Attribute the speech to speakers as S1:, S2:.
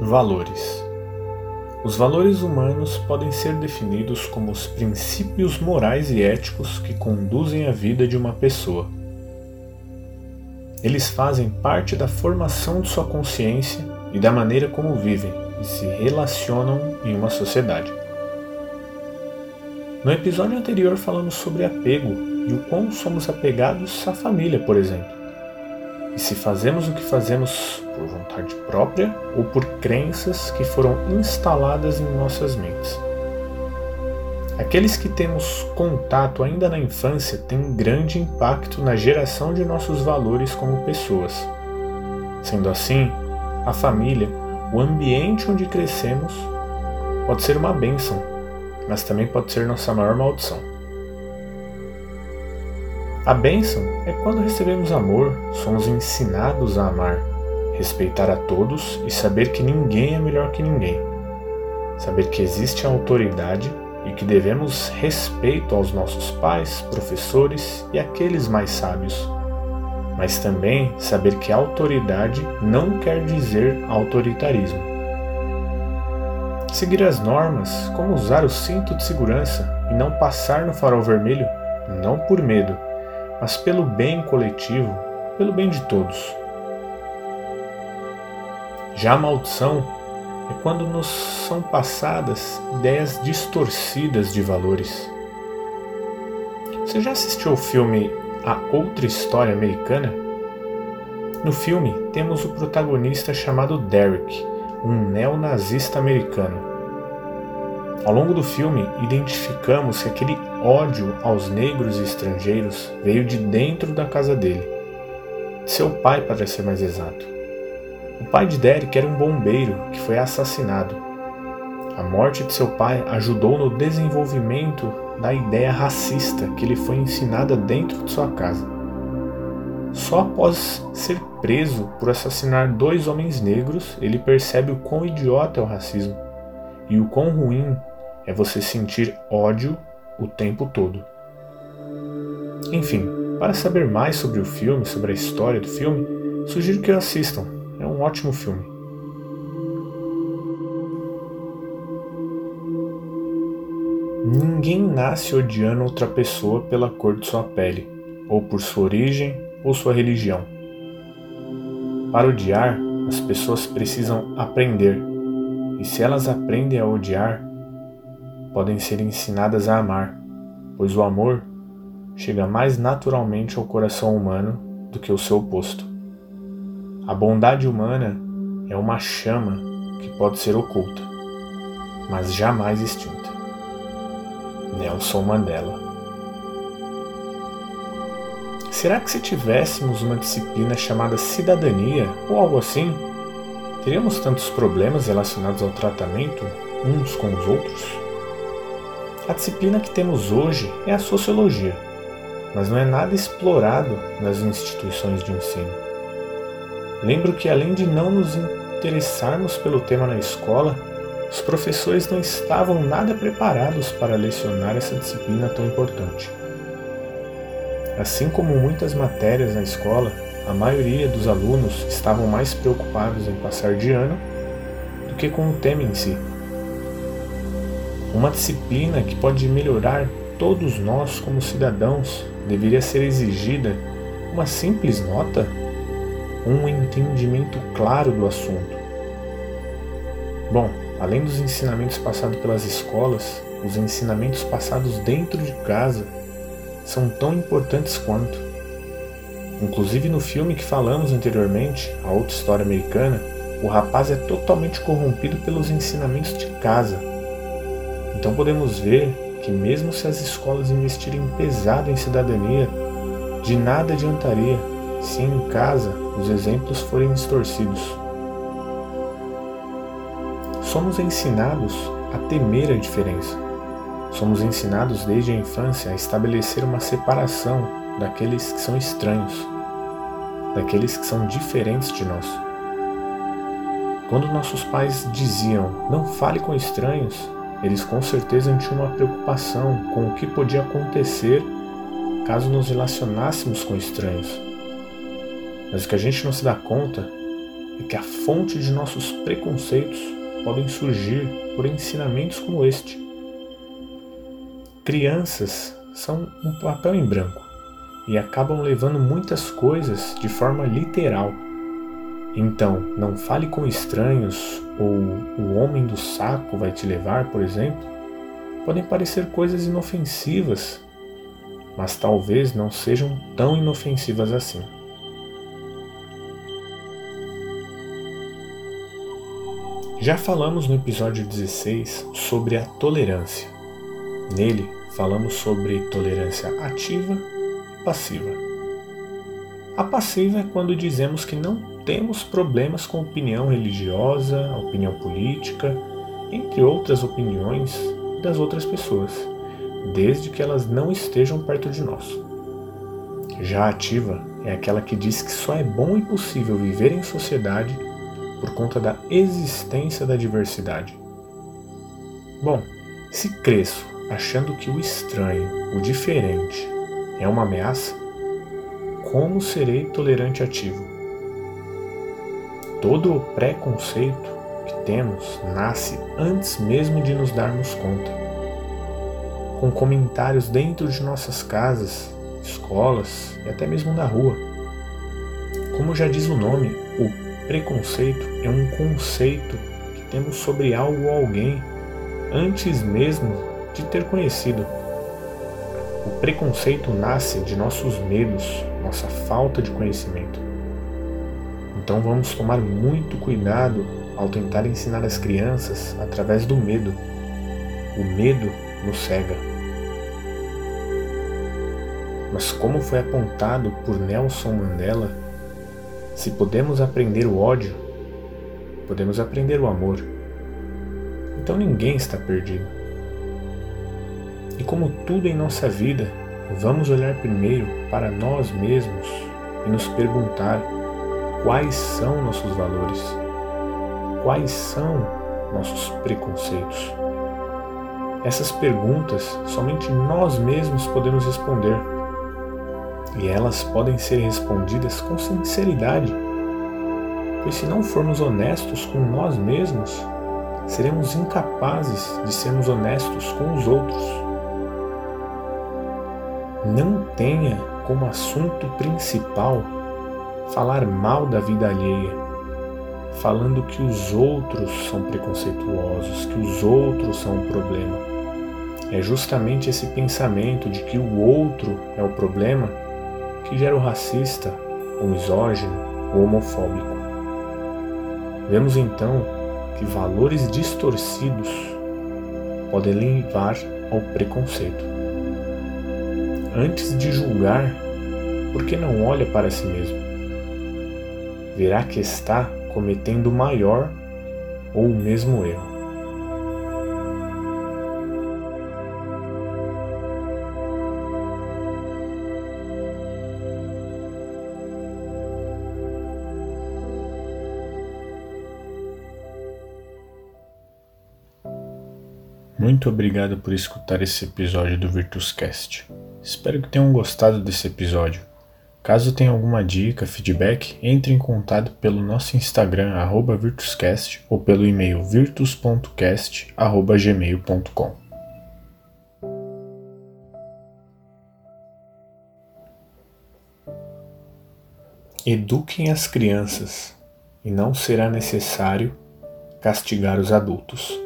S1: Valores. Os valores humanos podem ser definidos como os princípios morais e éticos que conduzem a vida de uma pessoa. Eles fazem parte da formação de sua consciência e da maneira como vivem e se relacionam em uma sociedade. No episódio anterior falamos sobre apego e o quão somos apegados à família, por exemplo se fazemos o que fazemos por vontade própria ou por crenças que foram instaladas em nossas mentes. Aqueles que temos contato ainda na infância têm grande impacto na geração de nossos valores como pessoas. Sendo assim, a família, o ambiente onde crescemos, pode ser uma bênção, mas também pode ser nossa maior maldição. A bênção é quando recebemos amor, somos ensinados a amar, respeitar a todos e saber que ninguém é melhor que ninguém. Saber que existe a autoridade e que devemos respeito aos nossos pais, professores e aqueles mais sábios. Mas também saber que autoridade não quer dizer autoritarismo. Seguir as normas, como usar o cinto de segurança e não passar no farol vermelho, não por medo, mas pelo bem coletivo, pelo bem de todos. Já a maldição é quando nos são passadas ideias distorcidas de valores. Você já assistiu ao filme A Outra História Americana? No filme, temos o protagonista chamado Derek, um neonazista americano. Ao longo do filme, identificamos que aquele ódio aos negros e estrangeiros veio de dentro da casa dele. Seu pai, para ser mais exato. O pai de Derek era um bombeiro que foi assassinado. A morte de seu pai ajudou no desenvolvimento da ideia racista que lhe foi ensinada dentro de sua casa. Só após ser preso por assassinar dois homens negros, ele percebe o quão idiota é o racismo e o quão ruim é você sentir ódio o tempo todo. Enfim, para saber mais sobre o filme, sobre a história do filme, sugiro que assistam. É um ótimo filme. Ninguém nasce odiando outra pessoa pela cor de sua pele, ou por sua origem ou sua religião. Para odiar, as pessoas precisam aprender, e se elas aprendem a odiar, podem ser ensinadas a amar, pois o amor chega mais naturalmente ao coração humano do que o seu oposto. A bondade humana é uma chama que pode ser oculta, mas jamais extinta. Nelson Mandela. Será que se tivéssemos uma disciplina chamada cidadania ou algo assim, teríamos tantos problemas relacionados ao tratamento uns com os outros? A disciplina que temos hoje é a sociologia, mas não é nada explorado nas instituições de ensino. Lembro que, além de não nos interessarmos pelo tema na escola, os professores não estavam nada preparados para lecionar essa disciplina tão importante. Assim como muitas matérias na escola, a maioria dos alunos estavam mais preocupados em passar de ano do que com o tema em si. Uma disciplina que pode melhorar todos nós como cidadãos deveria ser exigida uma simples nota, um entendimento claro do assunto. Bom, além dos ensinamentos passados pelas escolas, os ensinamentos passados dentro de casa são tão importantes quanto. Inclusive no filme que falamos anteriormente, A Outra História Americana, o rapaz é totalmente corrompido pelos ensinamentos de casa então podemos ver que, mesmo se as escolas investirem pesado em cidadania, de nada adiantaria se em casa os exemplos forem distorcidos. Somos ensinados a temer a diferença. Somos ensinados desde a infância a estabelecer uma separação daqueles que são estranhos, daqueles que são diferentes de nós. Quando nossos pais diziam não fale com estranhos, eles com certeza tinham uma preocupação com o que podia acontecer caso nos relacionássemos com estranhos. Mas o que a gente não se dá conta é que a fonte de nossos preconceitos podem surgir por ensinamentos como este. Crianças são um papel em branco e acabam levando muitas coisas de forma literal. Então, não fale com estranhos ou o homem do saco vai te levar, por exemplo, podem parecer coisas inofensivas, mas talvez não sejam tão inofensivas assim. Já falamos no episódio 16 sobre a tolerância. Nele, falamos sobre tolerância ativa e passiva. A passiva é quando dizemos que não temos problemas com opinião religiosa, opinião política, entre outras opiniões das outras pessoas, desde que elas não estejam perto de nós. Já a ativa é aquela que diz que só é bom e possível viver em sociedade por conta da existência da diversidade. Bom, se cresço achando que o estranho, o diferente, é uma ameaça, como serei tolerante ativo? Todo o preconceito que temos nasce antes mesmo de nos darmos conta. Com comentários dentro de nossas casas, escolas e até mesmo na rua. Como já diz o nome, o Preconceito é um conceito que temos sobre algo ou alguém antes mesmo de ter conhecido. Preconceito nasce de nossos medos, nossa falta de conhecimento. Então vamos tomar muito cuidado ao tentar ensinar as crianças através do medo. O medo nos cega. Mas como foi apontado por Nelson Mandela, se podemos aprender o ódio, podemos aprender o amor. Então ninguém está perdido. E como tudo em nossa vida, vamos olhar primeiro para nós mesmos e nos perguntar quais são nossos valores, quais são nossos preconceitos. Essas perguntas somente nós mesmos podemos responder e elas podem ser respondidas com sinceridade, pois se não formos honestos com nós mesmos, seremos incapazes de sermos honestos com os outros. Não tenha como assunto principal falar mal da vida alheia, falando que os outros são preconceituosos, que os outros são um problema. É justamente esse pensamento de que o outro é o problema que gera o racista, o misógino, o homofóbico. Vemos então que valores distorcidos podem levar ao preconceito. Antes de julgar, por que não olha para si mesmo? Verá que está cometendo o maior ou o mesmo erro. Muito obrigado por escutar esse episódio do Virtuscast. Espero que tenham gostado desse episódio. Caso tenha alguma dica, feedback, entre em contato pelo nosso Instagram @virtuscast ou pelo e-mail virtus.cast@gmail.com. Eduquem as crianças e não será necessário castigar os adultos.